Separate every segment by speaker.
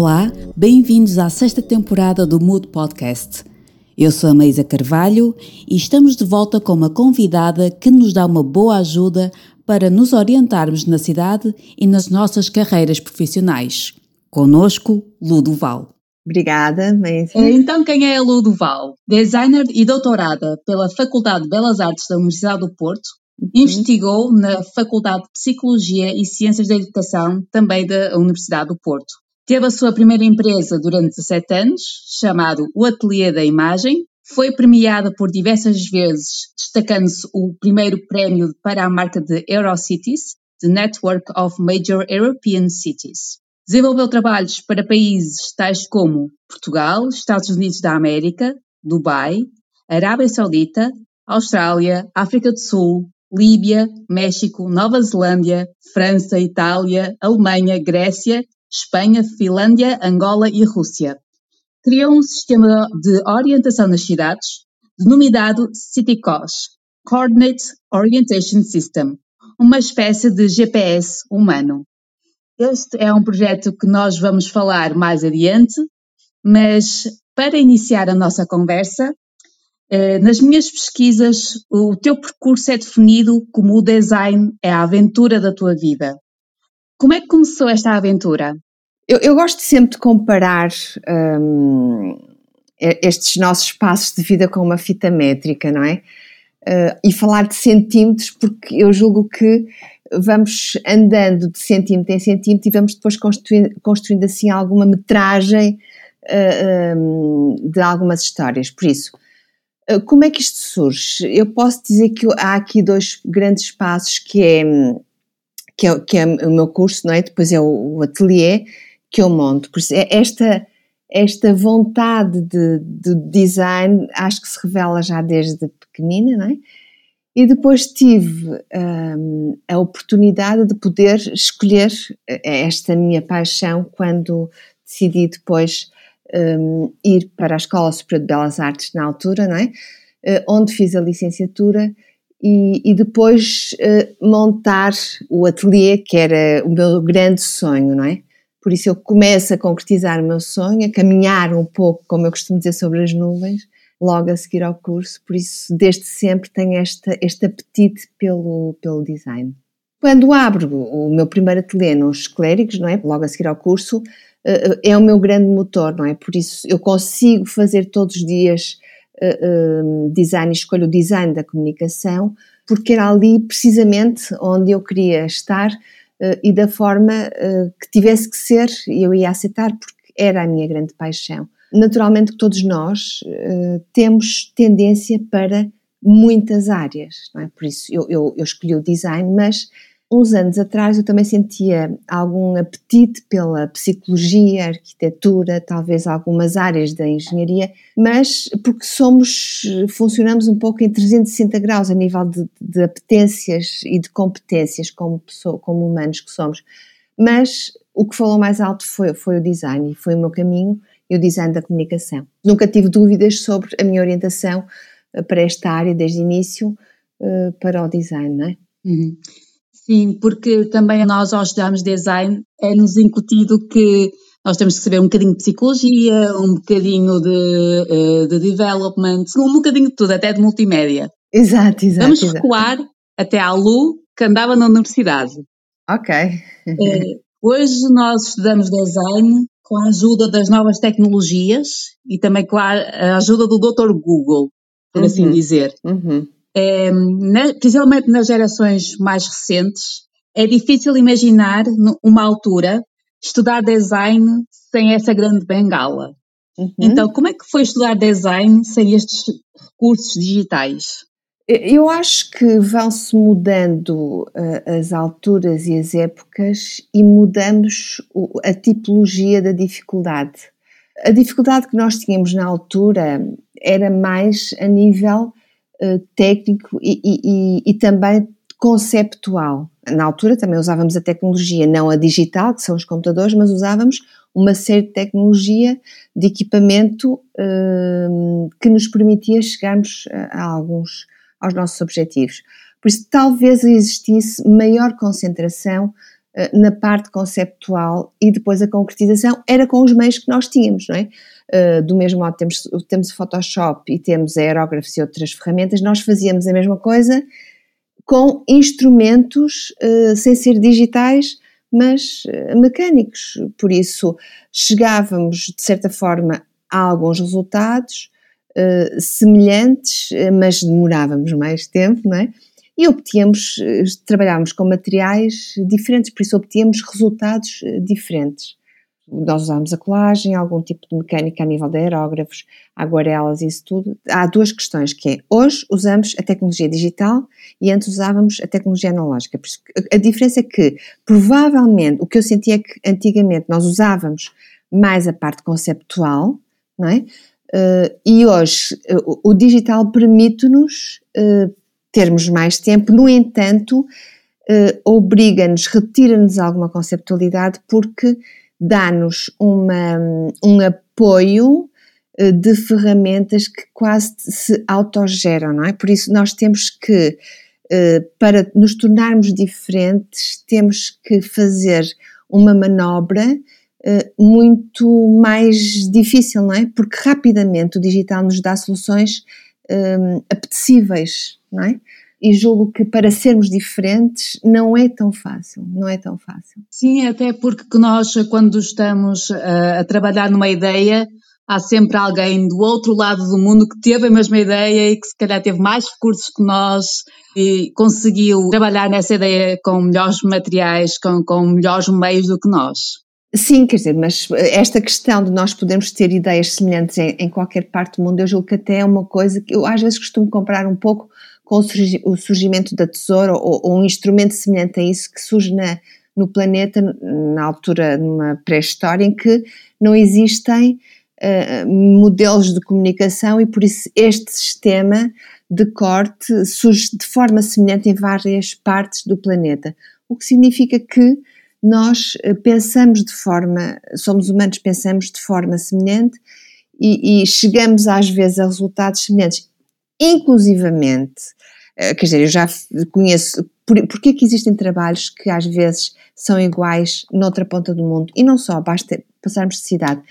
Speaker 1: Olá, bem-vindos à sexta temporada do Mood Podcast. Eu sou a Maísa Carvalho e estamos de volta com uma convidada que nos dá uma boa ajuda para nos orientarmos na cidade e nas nossas carreiras profissionais. Conosco, Ludoval.
Speaker 2: Obrigada, Maísa.
Speaker 3: Então, quem é a Ludoval? Designer e doutorada pela Faculdade de Belas Artes da Universidade do Porto, Uhum. Investigou na Faculdade de Psicologia e Ciências da Educação, também da Universidade do Porto. Teve a sua primeira empresa durante 17 anos, chamado o Ateliê da Imagem. Foi premiada por diversas vezes, destacando-se o primeiro prémio para a marca de Eurocities, The Network of Major European Cities. Desenvolveu trabalhos para países tais como Portugal, Estados Unidos da América, Dubai, Arábia Saudita, Austrália, África do Sul, Líbia, México, Nova Zelândia, França, Itália, Alemanha, Grécia, Espanha, Finlândia, Angola e Rússia. Criou um sistema de orientação nas cidades, denominado CityCOS, Coordinate Orientation System, uma espécie de GPS humano. Este é um projeto que nós vamos falar mais adiante, mas para iniciar a nossa conversa, eh, nas minhas pesquisas, o teu percurso é definido como o design é a aventura da tua vida. Como é que começou esta aventura?
Speaker 2: Eu, eu gosto sempre de comparar hum, estes nossos passos de vida com uma fita métrica, não é? Uh, e falar de centímetros, porque eu julgo que vamos andando de centímetro em centímetro e vamos depois construindo, construindo assim alguma metragem uh, um, de algumas histórias. Por isso, ah, como é que isto surge? Eu posso dizer que há aqui dois grandes passos que é, que é, que é o meu curso, não é? Depois é o, o ateliê que eu monto. Por isso, é esta, esta vontade de, de, design acho que se revela já desde pequenina, não é? E depois tive um, a oportunidade de poder escolher eh, esta minha paixão quando decidi depois um, ir para a Escola Superior de Belas Artes na altura, não é? Uh, onde fiz a licenciatura e, e depois uh, montar o ateliê, que era o meu grande sonho, não é? Por isso eu começo a concretizar o meu sonho, a caminhar um pouco, como eu costumo dizer, sobre as nuvens, logo a seguir ao curso. Por isso, desde sempre tenho esta, este apetite pelo, pelo design. Quando abro o meu primeiro ateliê nos clérigos, não é? Logo a seguir ao curso, eh, é o meu grande motor, não é? Por isso eu consigo fazer todos os dias uh, design, escolho o design da comunicação, porque era ali precisamente onde eu queria estar uh, e da forma uh, que tivesse que ser, eu ia aceitar, porque era a minha grande paixão. Naturalmente que todos nós temos tendência para muitas áreas, não é? Por isso eu, eu, eu escolhi o design, mas uns anos atrás eu também sentia algum apetite pela psicologia, arquitetura, talvez algumas áreas da engenharia, mas porque somos, funcionamos um pouco em 360 graus a nível de, de apetências e de competências como, pessoa, como humanos que somos. Mas o que falou mais alto foi, foi o design e foi o meu caminho e o design da comunicação. Nunca tive dúvidas sobre a minha orientação eh, para esta área desde o início eh, para o design, não é?
Speaker 3: Uhum. Sim, porque também nós ao estudarmos design é-nos incutido que nós temos que saber um bocadinho de psicologia, um bocadinho de, eh, de development, um bocadinho de tudo, até de multimédia.
Speaker 2: Exato, exato.
Speaker 3: Vamos recuar até à Lu, que andava na universidade.
Speaker 2: Ok.
Speaker 3: É, hoje nós estudamos design com a ajuda das novas tecnologias e também com a ajuda do Dr. Google, por assim uhum. assim dizer.
Speaker 2: Uhum.
Speaker 3: É, na, principalmente nas gerações mais recentes, é difícil imaginar uma altura estudar design sem essa grande bengala. Uhum. Então, como é que foi estudar design sem estes recursos digitais?
Speaker 2: Eu acho que vão-se mudando uh, as alturas e as épocas e mudamos o, a tipologia da dificuldade. A dificuldade que nós tínhamos na altura era mais a nível uh, técnico e, e, e, também conceptual. Na altura também usávamos a tecnologia, não a digital, que são os computadores, mas usávamos uma série de tecnologia de equipamento uh, que nos permitia chegarmos a, a alguns aos nossos objetivos. Por isso, talvez existisse maior concentração uh, na parte conceptual e depois a concretização era com os meios que nós tínhamos, não é? Uh, do mesmo modo temos, temos o Photoshop e temos aerógrafos e outras ferramentas, nós fazíamos a mesma coisa com instrumentos uh, sem ser digitais, mas mecânicos. Por isso chegávamos, de certa forma, a alguns resultados semelhantes, mas demorávamos mais tempo, não é? e obtínhamos, eh, trabalhámos com materiais diferentes, por isso obtínhamos resultados diferentes. Nós usámos a colagem, algum tipo de mecânica a nível de aerógrafos, aguarelas, isso tudo. Há duas questões, que é, hoje usamos a tecnologia digital e antes usávamos a tecnologia analógica. A diferença é que, provavelmente, o que eu sentia é que antigamente nós usávamos mais a parte conceptual, não é? Uh, e hoje uh, o digital permite-nos uh, termos mais tempo, no entanto, obriga-nos, retira-nos alguma conceptualidade porque dá-nos um apoio uh, de ferramentas que quase se autogeram, não é? Por isso nós temos que, uh, para nos tornarmos diferentes, temos que fazer uma manobra muito mais difícil, não é? Porque rapidamente o digital nos dá soluções apetecíveis, não é? E julgo que para sermos diferentes não é tão fácil, não é tão fácil.
Speaker 3: Sim, até porque nós, quando estamos a, a trabalhar numa ideia, há sempre alguém do outro lado do mundo que teve a mesma ideia e que se calhar teve mais recursos que nós e conseguiu trabalhar nessa ideia com melhores materiais, com, com melhores meios do que nós.
Speaker 2: Sim, quer dizer, mas esta questão de nós podermos ter ideias semelhantes em, em, qualquer parte do mundo, eu julgo que até é uma coisa que eu às vezes costumo comparar um pouco com o surgimento da tesoura ou, ou um instrumento semelhante a isso que surge na, no planeta, na altura, numa pré-história, em que não existem uh, modelos de comunicação e por isso este sistema de corte surge de forma semelhante em várias partes do planeta. O que significa que nós eh, pensamos de forma, somos humanos, pensamos de forma semelhante e, e chegamos às vezes a resultados semelhantes, inclusivamente, quer dizer, eu já conheço, por, porque é que existem trabalhos que às vezes são iguais noutra ponta do mundo, e não só, basta passarmos de cidade,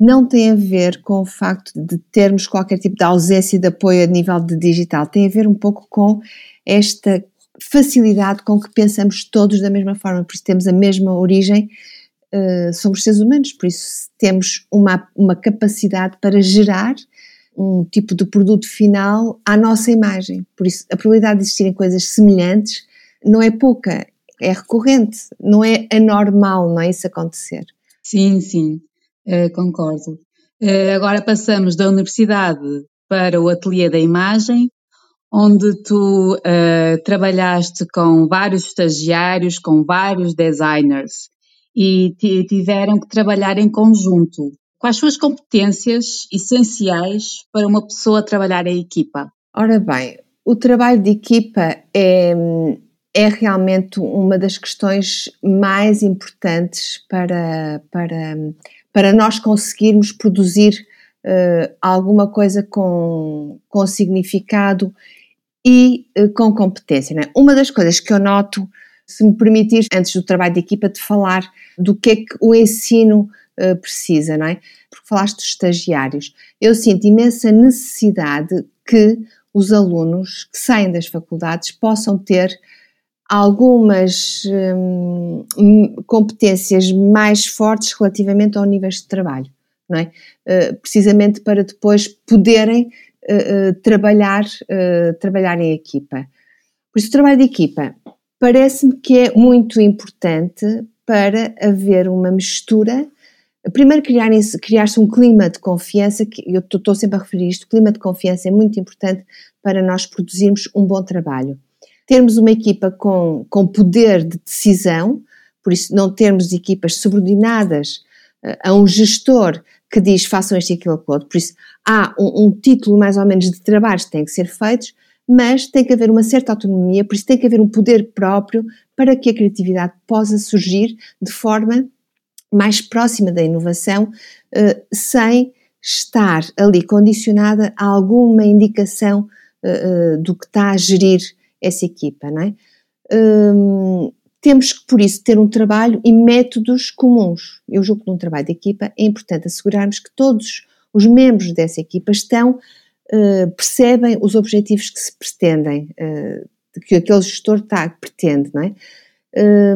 Speaker 2: não tem a ver com o facto de termos qualquer tipo de ausência de apoio a nível de digital, tem a ver um pouco com esta facilidade com que pensamos todos da mesma forma, por isso temos a mesma origem, uh, somos seres humanos, por isso temos uma, uma capacidade para gerar um tipo de produto final à nossa imagem. Por isso, a probabilidade de existirem coisas semelhantes não é pouca, é recorrente, não é anormal, não é isso acontecer.
Speaker 3: Sim, sim, uh, concordo. Uh, agora passamos da universidade para o ateliê da imagem onde tu uh, trabalhaste com vários estagiários, com vários designers e tiveram que trabalhar em conjunto. Quais são as competências essenciais para uma pessoa trabalhar em equipa?
Speaker 2: Ora bem, o trabalho de equipa é, é realmente uma das questões mais importantes para, para, para nós conseguirmos produzir uh, alguma coisa com, com significado e uh, com competência. É? Uma das coisas que eu noto, se me permitires, antes do trabalho de equipa, de falar do que é que o ensino uh, precisa, não é? Porque falaste dos estagiários. Eu sinto imensa necessidade que os alunos que saem das faculdades possam ter algumas hum, competências mais fortes relativamente ao nível de trabalho, não é? Uh, precisamente para depois poderem uh, trabalhar, uh, trabalhar em equipa. Por isso, o trabalho de equipa parece-me que é muito importante para haver uma mistura. Primeiro, criar-se criar um clima de confiança, que eu estou sempre a referir isto, clima de confiança é muito importante para nós produzirmos um bom trabalho. Termos uma equipa com, com poder de decisão, por isso não termos equipas subordinadas a um gestor que diz façam este e aquilo outro. Por isso, há um, um, título mais ou menos de trabalhos que têm que ser feitos, mas tem que haver uma certa autonomia, por isso tem que haver um poder próprio para que a criatividade possa surgir de forma mais próxima da inovação, uh, sem estar ali condicionada a alguma indicação uh, uh, do que está a gerir essa equipa, não é? Um, temos que, por isso, ter um trabalho e métodos comuns. Eu julgo que num trabalho de equipa é importante assegurarmos que todos os membros dessa equipa estão, uh, percebem os objetivos que se pretendem, uh, que aquele gestor está, pretende, não é?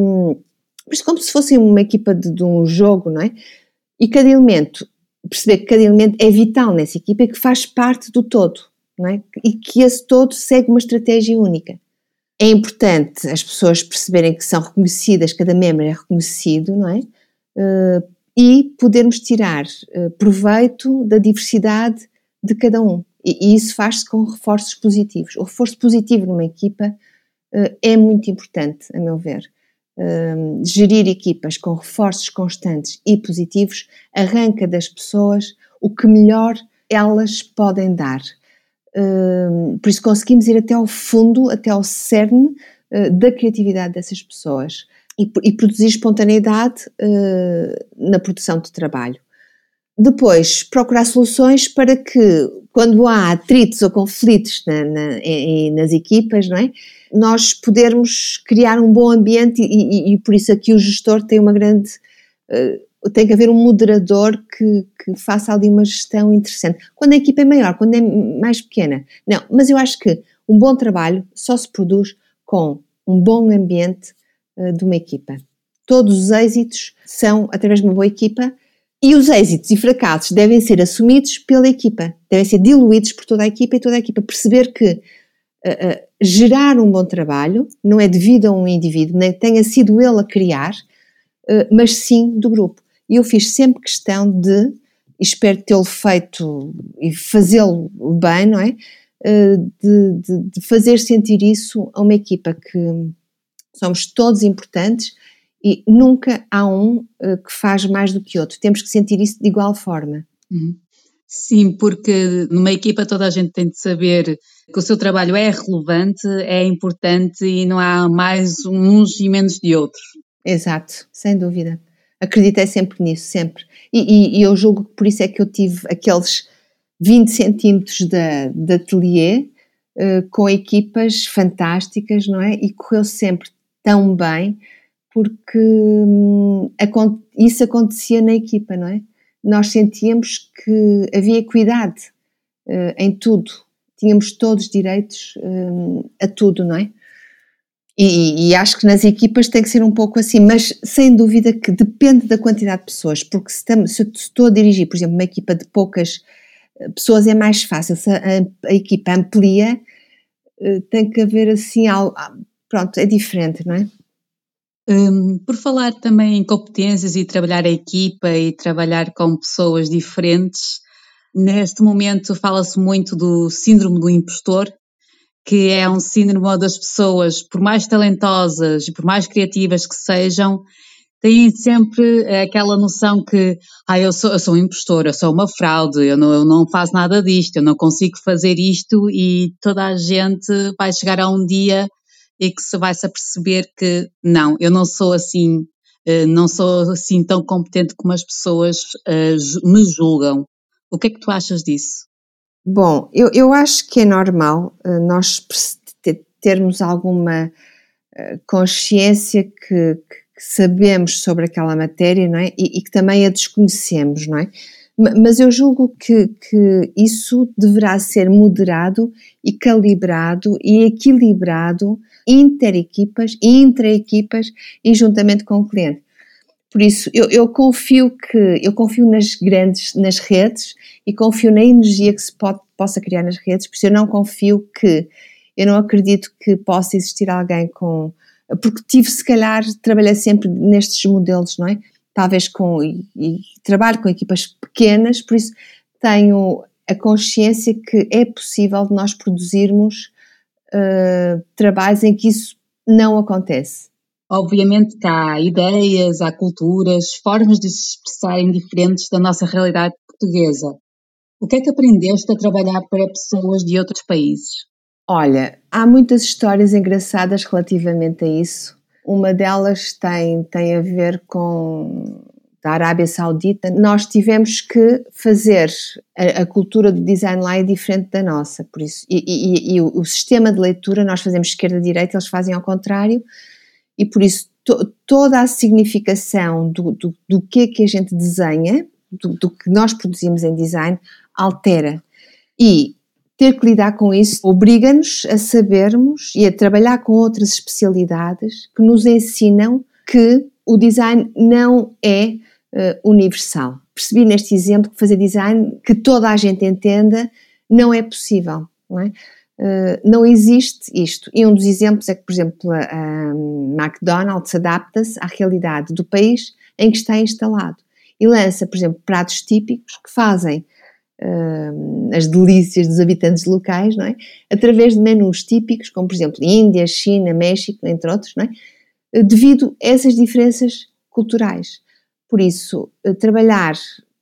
Speaker 2: Um, mas como se fosse uma equipa de, de, um jogo, não é? E cada elemento, perceber que cada elemento é vital nessa equipa e que faz parte do todo, não é? E que esse todo segue uma estratégia única. É importante as pessoas perceberem que são reconhecidas, cada membro é reconhecido, não é? Uh, e podermos tirar uh, proveito da diversidade de cada um. E, e isso faz-se com reforços positivos. O reforço positivo numa equipa uh, é muito importante, a meu ver. Gerir equipas com reforços constantes e positivos arranca das pessoas o que melhor elas podem dar por isso conseguimos ir até ao fundo, até ao cerne uh, da criatividade dessas pessoas e, produzir espontaneidade uh, na produção de trabalho. Depois, procurar soluções para que, quando há atritos ou conflitos na, na, nas equipas, não é? Nós podermos criar um bom ambiente e, e, e por isso aqui o gestor tem uma grande uh, tem que haver um moderador que, que, faça ali uma gestão interessante. Quando a equipa é maior, quando é mais pequena. Não, mas eu acho que um bom trabalho só se produz com um bom ambiente uh, de uma equipa. Todos os êxitos são através de uma boa equipa e os êxitos e fracassos devem ser assumidos pela equipa, devem ser diluídos por toda a equipa e toda a equipa perceber que uh, gerar um bom trabalho não é devido a um indivíduo, nem tenha sido ele a criar, mas sim do grupo. E eu fiz sempre questão de, espero tê-lo feito e fazê-lo bem, não é? Eh, de, de, de, fazer sentir isso a uma equipa que somos todos importantes e nunca há um eh, que faz mais do que outro. Temos que sentir isso de igual forma.
Speaker 3: Uhum. Sim, porque numa equipa toda a gente tem de saber que o seu trabalho é relevante, é importante e não há mais uns e menos de outros.
Speaker 2: Exato, sem dúvida acreditei sempre nisso, sempre. E, e, e, eu julgo que por isso é que eu tive aqueles 20 centímetros de, de ateliê uh, com equipas fantásticas, não é? E correu sempre tão bem porque hum, isso acontecia na equipa, não é? Nós sentíamos que havia equidade uh, em tudo, tínhamos todos direitos uh, a tudo, não é? E, e, acho que nas equipas tem que ser um pouco assim, mas sem dúvida que depende da quantidade de pessoas, porque se, tam, se estou a dirigir, por exemplo, uma equipa de poucas eh, pessoas é mais fácil, se a, a equipa amplia, eh, tem que haver assim algo, ah, pronto, é diferente, não é?
Speaker 3: Um, por falar também em competências e trabalhar a equipa e trabalhar com pessoas diferentes, neste momento fala-se muito do síndrome do impostor, que é um síndrome das pessoas, por mais talentosas e por mais criativas que sejam, têm sempre aquela noção que ah, eu, sou, eu sou um impostor, eu sou uma fraude, eu não, eu não faço nada disto, eu não consigo fazer isto e toda a gente vai chegar a um dia e que se vai se aperceber que não, eu não sou assim, eh, não sou assim tão competente como as pessoas eh, me julgam. O que é que tu achas disso?
Speaker 2: Bom, eu, eu acho que é normal uh, nós termos alguma consciência que, que, sabemos sobre aquela matéria, não é? E, e, que também a desconhecemos, não é? Mas eu julgo que, que isso deverá ser moderado e calibrado e equilibrado inter-equipas, intra-equipas e juntamente com o cliente. Por isso, eu, eu, confio que eu confio nas grandes, nas redes e confio na energia que se pode, possa criar nas redes, por isso eu não confio que, eu não acredito que possa existir alguém com, porque tive se calhar, trabalhei sempre nestes modelos, não é? Talvez com, e, e trabalho com equipas pequenas, por isso tenho a consciência que é possível de nós produzirmos uh, trabalhos em que isso não acontece.
Speaker 3: Obviamente que há ideias, há culturas, formas de se expressarem diferentes da nossa realidade portuguesa. O que é que aprendeste a trabalhar para pessoas de outros países?
Speaker 2: Olha, há muitas histórias engraçadas relativamente a isso. Uma delas tem, tem a ver com da Arábia Saudita. Nós tivemos que fazer a, a cultura do design lá é diferente da nossa, por isso. E, e, e o, o, sistema de leitura, nós fazemos esquerda-direita, eles fazem ao contrário e por isso to, toda a significação do, do, do que é que a gente desenha, do, do que nós produzimos em design, altera. E ter que lidar com isso obriga-nos a sabermos e a trabalhar com outras especialidades que nos ensinam que o design não é uh, universal. Percebi neste exemplo que fazer design que toda a gente entenda não é possível. Não, é? Uh, não existe isto. E um dos exemplos é que, por exemplo, a, a McDonald's adapta-se à realidade do país em que está instalado e lança, por exemplo, pratos típicos que fazem as delícias dos habitantes locais, não é? Através de menus típicos, como por exemplo Índia, China, México, entre outros, não é? Devido a essas diferenças culturais. Por isso, eh, trabalhar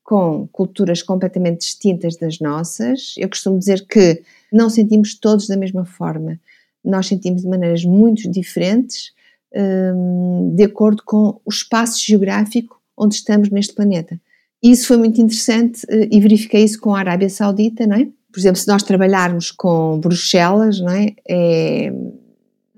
Speaker 2: com culturas completamente distintas das nossas, eu costumo dizer que não sentimos todos da mesma forma. Nós sentimos de maneiras muito diferentes, de acordo com o espaço geográfico onde estamos neste planeta. Isso foi muito interessante eh, e verifiquei isso com a Arábia Saudita, não é? Por exemplo, se nós trabalharmos com Bruxelas, não é? é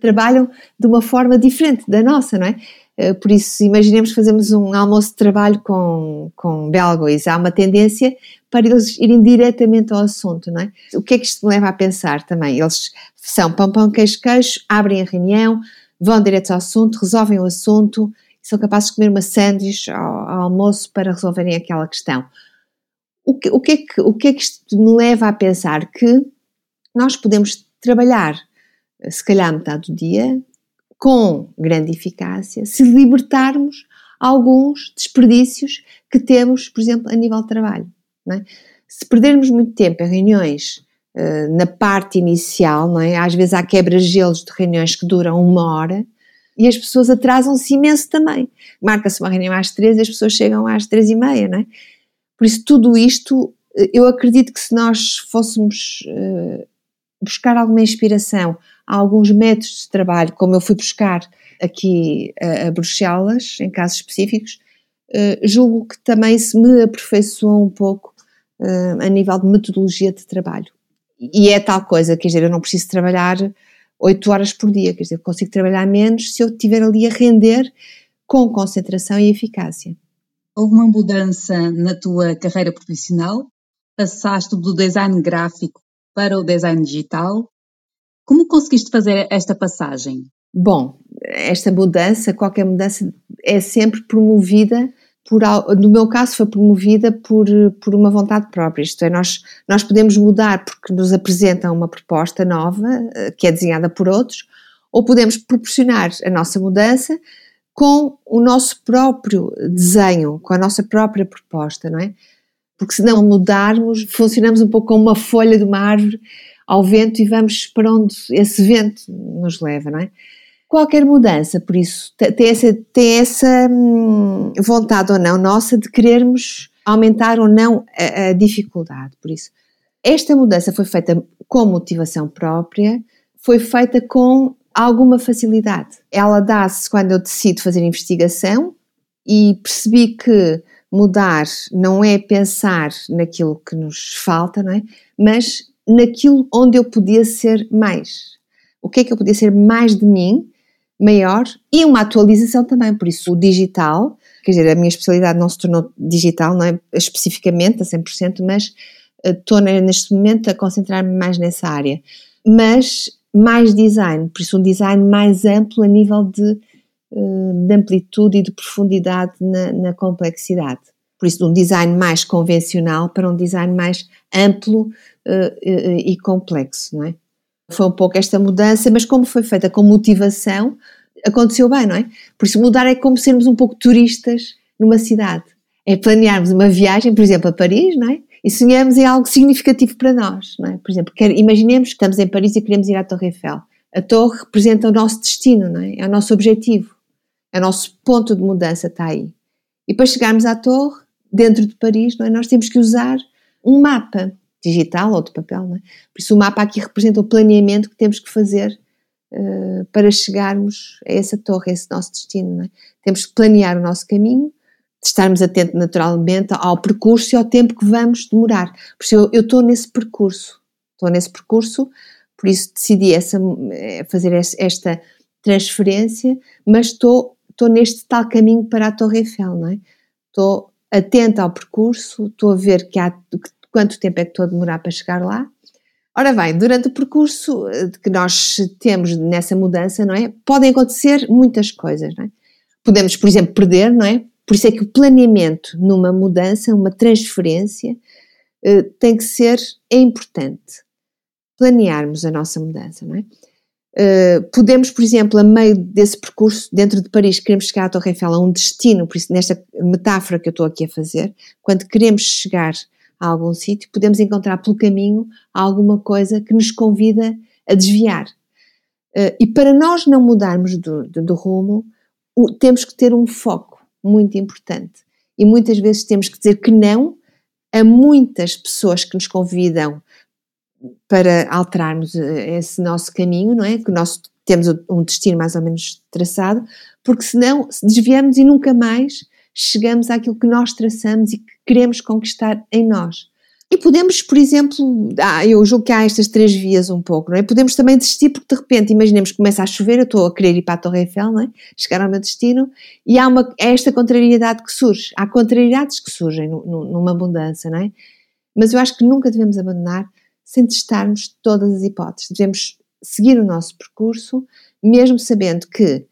Speaker 2: trabalham de uma forma diferente da nossa, não é? Eh, por isso, imaginemos que fazemos um almoço de trabalho com, com belgas. Há uma tendência para eles irem diretamente ao assunto, não é? O que é que isto me leva a pensar também? Eles são pão, pão, queijo, queijo, abrem a reunião, vão direto ao assunto, resolvem o assunto, são capazes de comer uma sanduíche ao, ao almoço para resolverem aquela questão. O que, o, que é que, o que é que isto me leva a pensar? Que nós podemos trabalhar, se calhar metade do dia, com grande eficácia, se libertarmos alguns desperdícios que temos, por exemplo, a nível de trabalho. É? Se perdermos muito tempo em reuniões uh, na parte inicial, é? às vezes há quebra-gelos de reuniões que duram uma hora, e as pessoas atrasam-se imenso também. Marca-se uma reunião às três e as pessoas chegam às três e meia, não é? Por isso, tudo isto, eu acredito que se nós fôssemos uh, buscar alguma inspiração alguns métodos de trabalho, como eu fui buscar aqui a, a Bruxelas, em casos específicos, uh, julgo que também se me aperfeiçoou um pouco uh, a nível de metodologia de trabalho. E é tal coisa, quer dizer, eu não preciso trabalhar 8 horas por dia, quer dizer, consigo trabalhar menos se eu estiver ali a render com concentração e eficácia.
Speaker 3: Houve uma mudança na tua carreira profissional? Passaste do design gráfico para o design digital? Como conseguiste fazer esta passagem?
Speaker 2: Bom, esta mudança, qualquer mudança, é sempre promovida por, no meu caso, foi promovida por, por uma vontade própria. Isto é, nós, nós podemos mudar porque nos apresentam uma proposta nova, eh, que é desenhada por outros, ou podemos proporcionar a nossa mudança com o nosso próprio desenho, com a nossa própria proposta, não é? Porque se não mudarmos, funcionamos um pouco como uma folha de uma árvore ao vento e vamos para onde esse vento nos leva, não é? Qualquer mudança, por isso tem essa, tem essa hum, vontade ou não nossa de querermos aumentar ou não a, a, dificuldade. Por isso, esta mudança foi feita com motivação própria, foi feita com alguma facilidade. Ela dá-se quando eu decido fazer investigação e percebi que mudar não é pensar naquilo que nos falta, não é? Mas naquilo onde eu podia ser mais. O que é que eu podia ser mais de mim maior e uma atualização também, por isso o digital, quer dizer, a minha especialidade não se tornou digital, não é especificamente a 100%, mas uh, estou neste momento a concentrar-me mais nessa área, mas mais design, por isso um design mais amplo a nível de, uh, de amplitude e de profundidade na, na complexidade. Por isso, de um design mais convencional para um design mais amplo uh, e complexo, não é? Foi um pouco esta mudança, mas como foi feita com motivação, aconteceu bem, não é? Por isso, mudar é como sermos um pouco turistas numa cidade. É planearmos uma viagem, por exemplo, a Paris, não é? E sonhamos em algo significativo para nós, não é? Por exemplo, quer, imaginemos que estamos em Paris e queremos ir à Torre Eiffel. A torre representa o nosso destino, não é? É o nosso objetivo. É o nosso ponto de mudança, está aí. E para chegarmos à torre, dentro de Paris, não é? Nós temos que usar um mapa digital ou de papel. É? Por isso, o mapa aqui representa o planeamento que temos que fazer uh, para chegarmos a essa torre, a esse nosso destino. É? Temos que planear o nosso caminho, estarmos atentos naturalmente ao percurso e ao tempo que vamos demorar. Por isso, eu estou nesse percurso, estou nesse percurso, por isso decidi essa, eh, fazer esta transferência, mas estou estou neste tal caminho para a Torre Eiffel, não é? Estou atenta ao percurso, estou a ver que há, quanto tempo é que estou a demorar para chegar lá. Ora bem, durante o percurso eh, que nós temos nessa mudança, não é? Podem acontecer muitas coisas, não é? Podemos, por exemplo, perder, não é? Por isso é que o planeamento numa mudança, uma transferência, eh, tem que ser, é importante. Planearmos a nossa mudança, não é? Uh, podemos, por exemplo, a meio desse percurso, dentro de Paris, queremos chegar à Torre Eiffel, a um destino, por isso, nesta metáfora que eu estou aqui a fazer, quando queremos chegar a algum sítio, podemos encontrar pelo caminho alguma coisa que nos convida a desviar. Uh, e para nós não mudarmos do, do, do rumo, temos que ter um foco muito importante. E muitas vezes temos que dizer que não a muitas pessoas que nos convidam para alterarmos eh, esse nosso caminho, não é? Que nós temos um destino mais ou menos traçado, porque senão se desviamos e nunca mais chegamos àquilo que nós traçamos e que queremos conquistar em nós. E podemos, por exemplo, ah, eu julgo que há estas três vias um pouco, não é? Podemos também desistir porque de repente, imaginemos que começa a chover, eu estou a querer ir para a Torre Eiffel, não é? Chegar ao meu destino e há uma, é esta contrariedade que surge. Há contrariedades que surgem numa abundância, não é? Mas eu acho que nunca devemos abandonar sem testarmos todas as hipóteses. Devemos seguir o nosso percurso, mesmo sabendo que,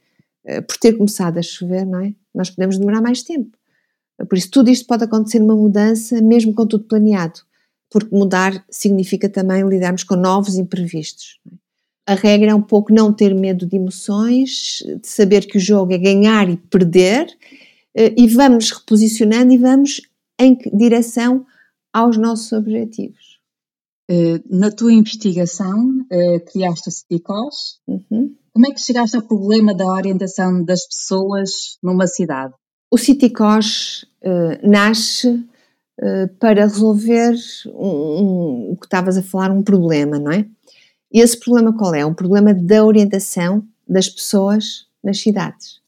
Speaker 2: eh, por ter começado a chover, não é? Nós podemos demorar mais tempo. Por isso, tudo isto pode acontecer numa mudança, mesmo com tudo planeado, porque mudar significa também lidarmos com novos imprevistos. É? A regra é um pouco não ter medo de emoções, de saber que o jogo é ganhar e perder, eh, e vamos reposicionando e vamos em direção aos nossos objetivos.
Speaker 3: Eh, na tua investigação, uh, criaste o CityCos. Uhum. Como é que chegaste ao problema da orientação das pessoas numa cidade?
Speaker 2: O CityCos uh, nasce para resolver um, um, o que estavas a falar, um problema, não é? E esse problema qual é? Um problema da orientação das pessoas nas cidades.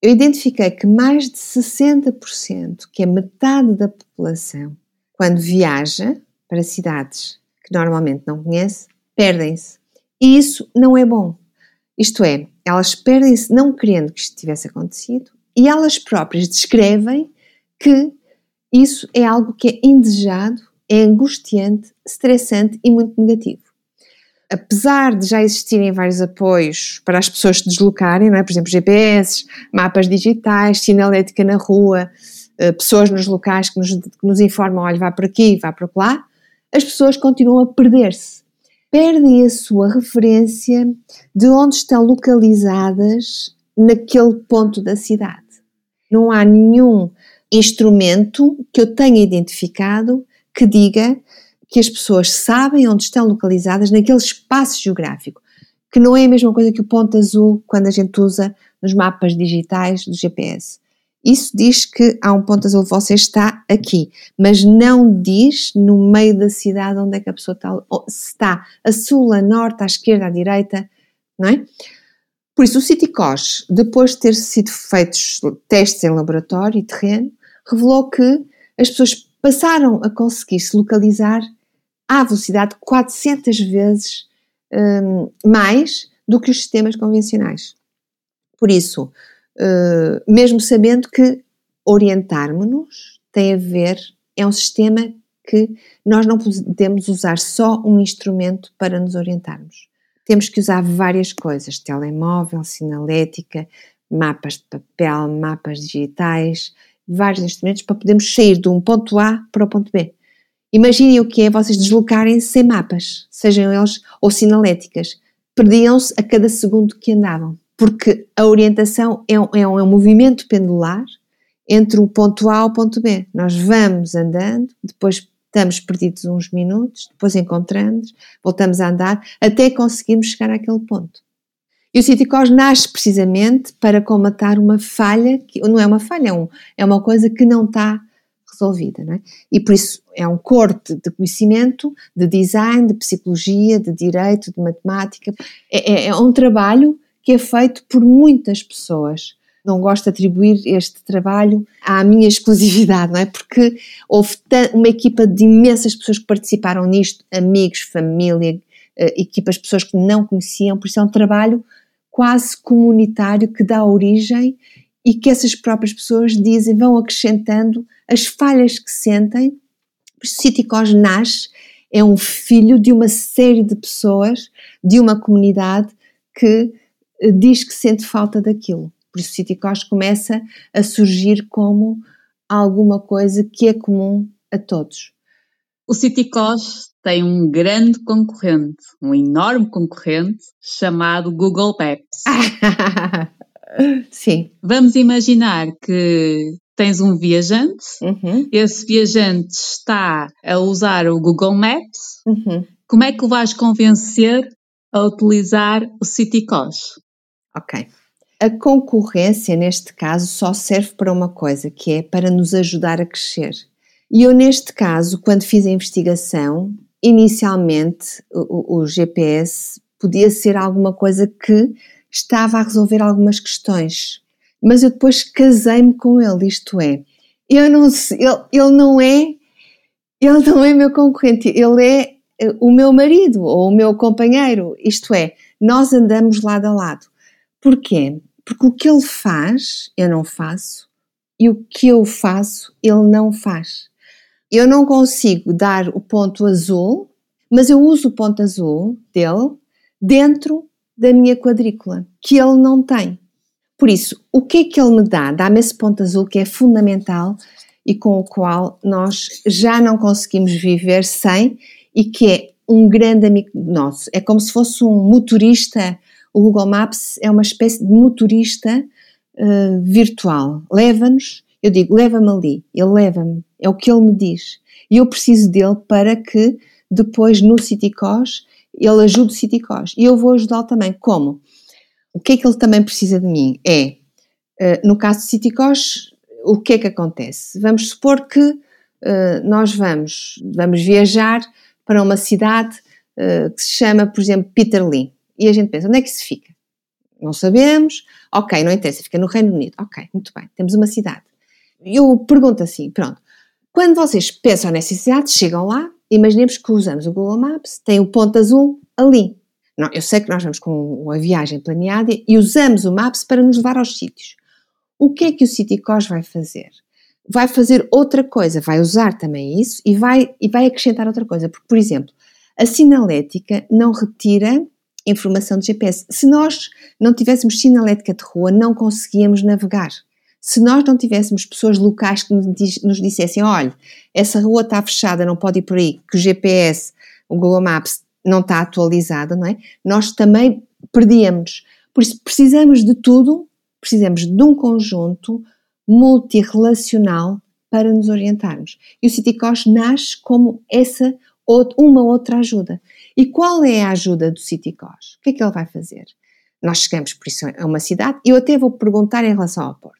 Speaker 2: Eu identifiquei que mais de 60%, que é metade da população, quando viaja para cidades que normalmente não conhece, perdem-se. E isso não é bom. Isto é, elas perdem-se não querendo que isto tivesse acontecido e elas próprias descrevem que isso é algo que é indesejado, é angustiante, estressante e muito negativo. Apesar de já existirem vários apoios para as pessoas se deslocarem, não é? por exemplo, GPS, mapas digitais, sinalética na rua, eh, pessoas nos locais que nos, que nos informam, olha, vá por aqui, vá por lá, as pessoas continuam a perder-se. Perdem a sua referência de onde estão localizadas naquele ponto da cidade. Não há nenhum instrumento que eu tenha identificado que diga que as pessoas sabem onde estão localizadas naquele espaço geográfico, que não é a mesma coisa que o ponto azul quando a gente usa nos mapas digitais do GPS. Isso diz que há um ponto azul, você está aqui, mas não diz no meio da cidade onde é que a pessoa está, está a sul, a norte, à esquerda, à direita, não é? Por isso, o CityCos, depois de ter sido feitos testes em laboratório e terreno, revelou que as pessoas passaram a conseguir se localizar à velocidade 400 vezes um, mais do que os sistemas convencionais. Por isso, uh, mesmo sabendo que orientarmos-nos tem a ver, é um sistema que nós não podemos usar só um instrumento para nos orientarmos. Temos que usar várias coisas: telemóvel, sinalética, mapas de papel, mapas digitais, vários instrumentos para podermos sair de um ponto A para o ponto B. Imaginem o que é vocês deslocarem-se sem mapas, sejam eles ou sinaléticas. Perdiam-se a cada segundo que andavam porque a orientação é um, é um, é um movimento pendular entre o ponto A e o ponto B. Nós vamos andando, depois estamos perdidos uns minutos, depois encontramos, voltamos a andar, até conseguirmos chegar àquele ponto. E o CityCos nasce precisamente para comatar uma falha, que não é uma falha, é, um, é uma coisa que não está resolvida. Não é? E por isso é um corte de conhecimento, de design, de psicologia, de direito, de matemática. É, é, é um trabalho que é feito por muitas pessoas. Não gosto de atribuir este trabalho à minha exclusividade, não é? Porque houve uma equipa de imensas pessoas que participaram nisto, amigos, família, eh, equipas, pessoas que não conheciam, por isso é um trabalho quase comunitário que dá origem e que essas próprias pessoas dizem, vão acrescentando as falhas que sentem. O Citicós nasce, é um filho de uma série de pessoas, de uma comunidade que diz que sente falta daquilo. Por isso o Citicós começa a surgir como alguma coisa que é comum a todos.
Speaker 3: O Citicós tem um grande concorrente, um enorme concorrente, chamado Google Maps.
Speaker 2: Sim.
Speaker 3: Vamos imaginar que tens um viajante, uhum. esse viajante está a usar o Google Maps. Uhum. Como é que o vais convencer a utilizar o CityCos?
Speaker 2: Ok. A concorrência, neste caso, só serve para uma coisa, que é para nos ajudar a crescer. E eu, neste caso, quando fiz a investigação, inicialmente o, o GPS podia ser alguma coisa que estava a resolver algumas questões. Mas eu depois casei-me com ele, isto é, eu não ele, ele não é ele não é meu concorrente, ele é eh, o meu marido ou o meu companheiro, isto é, nós andamos lado a lado. Porquê? Porque o que ele faz, eu não faço, e o que eu faço, ele não faz. Eu não consigo dar o ponto azul, mas eu uso o ponto azul dele dentro da minha quadrícula, que ele não tem. Por isso, o que é que ele me dá? Dá-me esse ponto azul que é fundamental e com o qual nós já não conseguimos viver sem e que é um grande amigo nosso. É como se fosse um motorista. O Google Maps é uma espécie de motorista uh, virtual. Leva-nos, eu digo, leva-me ali, ele leva-me, é o que ele me diz. E eu preciso dele para que depois no CityCos ele ajuda o CityCos e eu vou ajudá-lo também. Como? O que é que ele também precisa de mim? É, uh, no caso do CityCos, o que é que acontece? Vamos supor que uh, nós vamos, vamos viajar para uma cidade que se chama, por exemplo, Peterlee. E a gente pensa, onde é que isso fica? Não sabemos. Ok, não interessa, fica no Reino Unido. Ok, muito bem, temos uma cidade. Eu pergunto assim, pronto, quando vocês pensam nessa cidade, chegam lá, imaginemos que usamos o Google Maps, tem o ponto azul ali. Não, eu sei que nós vamos com a viagem planeada e usamos o Maps para nos levar aos sítios. O que é que o CityCos vai fazer? Vai fazer outra coisa, vai usar também isso e vai, e vai acrescentar outra coisa. Porque, por exemplo, a sinalética não retira informação de GPS. Se nós não tivéssemos sinalética de rua, não conseguíamos navegar. Se nós não tivéssemos pessoas locais que nos dissessem, olha, essa rua está fechada, não pode ir por aí, que o GPS, o Google Maps não está atualizado, não é? Nós também perdíamos. Por isso precisamos de tudo, precisamos de um conjunto multirrelacional para nos orientarmos. E o CityCost nasce como essa uma outra ajuda. E qual é a ajuda do CityCost? O que é que ele vai fazer? Nós chegamos, por isso, a uma cidade, e eu até vou perguntar em relação ao Porto.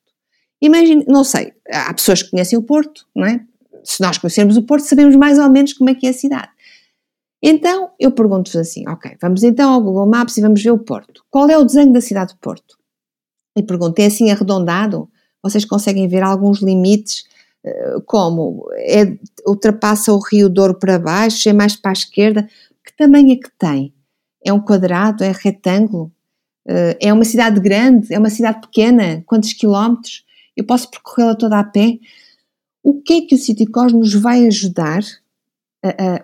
Speaker 2: Imagine, não sei, há pessoas que conhecem o Porto, não é? Se nós conhecermos o Porto, sabemos mais ou menos como é que é a cidade. Então, eu pergunto-vos assim, ok, vamos então ao Google Maps e vamos ver o Porto. Qual é o desenho da cidade de Porto? E pergunto, é assim arredondado? Vocês conseguem ver alguns limites, eh, como é, ultrapassa o Rio Douro para baixo, é mais para a esquerda? Que tamanho é que tem? É um quadrado? É retângulo? Eh, é uma cidade grande? É uma cidade pequena? Quantos quilómetros? eu posso percorrê-la toda a pé. O que é que o CityCos nos vai ajudar?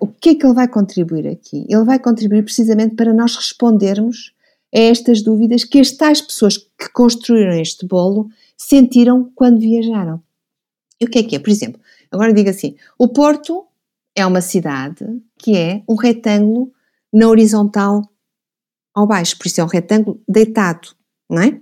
Speaker 2: O que é que ele vai contribuir aqui? Ele vai contribuir precisamente para nós respondermos a estas dúvidas que as tais pessoas que construíram este bolo sentiram quando viajaram. E o que é que é? Por exemplo, agora digo assim: o Porto é uma cidade que é um retângulo na horizontal ao baixo, por isso é um retângulo deitado, não é?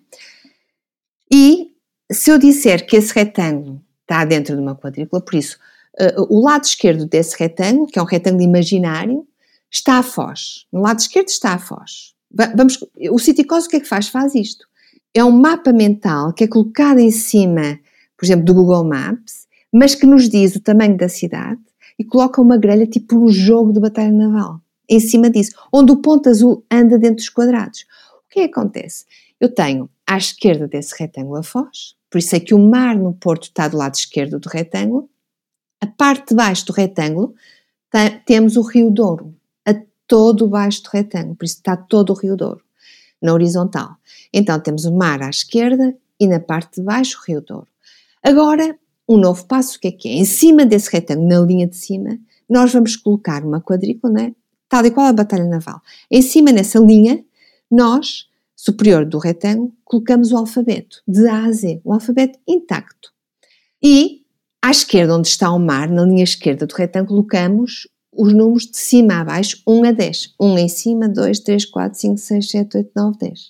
Speaker 2: E se eu disser que esse retângulo está dentro de uma quadrícula, por isso, uh, o lado esquerdo desse retângulo, que é um retângulo imaginário, está a Foz. No lado esquerdo está a Foz. Vamos, o CityCos o que é que faz? Faz isto. É um mapa mental que é colocado em cima, por exemplo, do Google Maps, mas que nos diz o tamanho da cidade e coloca uma grelha tipo um jogo de batalha naval em cima disso, onde o ponto azul anda dentro dos quadrados. O que é que acontece? Eu tenho à esquerda desse retângulo a Foz, por isso é que o mar no Porto está do lado esquerdo do retângulo. A parte de baixo do retângulo temos o Rio Douro, a todo baixo do retângulo, por isso está todo o Rio Douro, na horizontal. Então temos o mar à esquerda e na parte de baixo Rio Douro. Agora, um novo passo, o que é que é? Em cima desse retângulo, na linha de cima, nós vamos colocar uma quadrícula, né? tal e qual a batalha naval. Em cima, nessa linha, nós, superior do retângulo, colocamos o alfabeto, de A a Z, o alfabeto intacto. E, à esquerda, onde está o mar, na linha esquerda do retângulo, colocamos os números de cima a baixo, 1 a 10. 1 em cima, 2, 3, 4, 5, 6, 7, 8, 9, 10.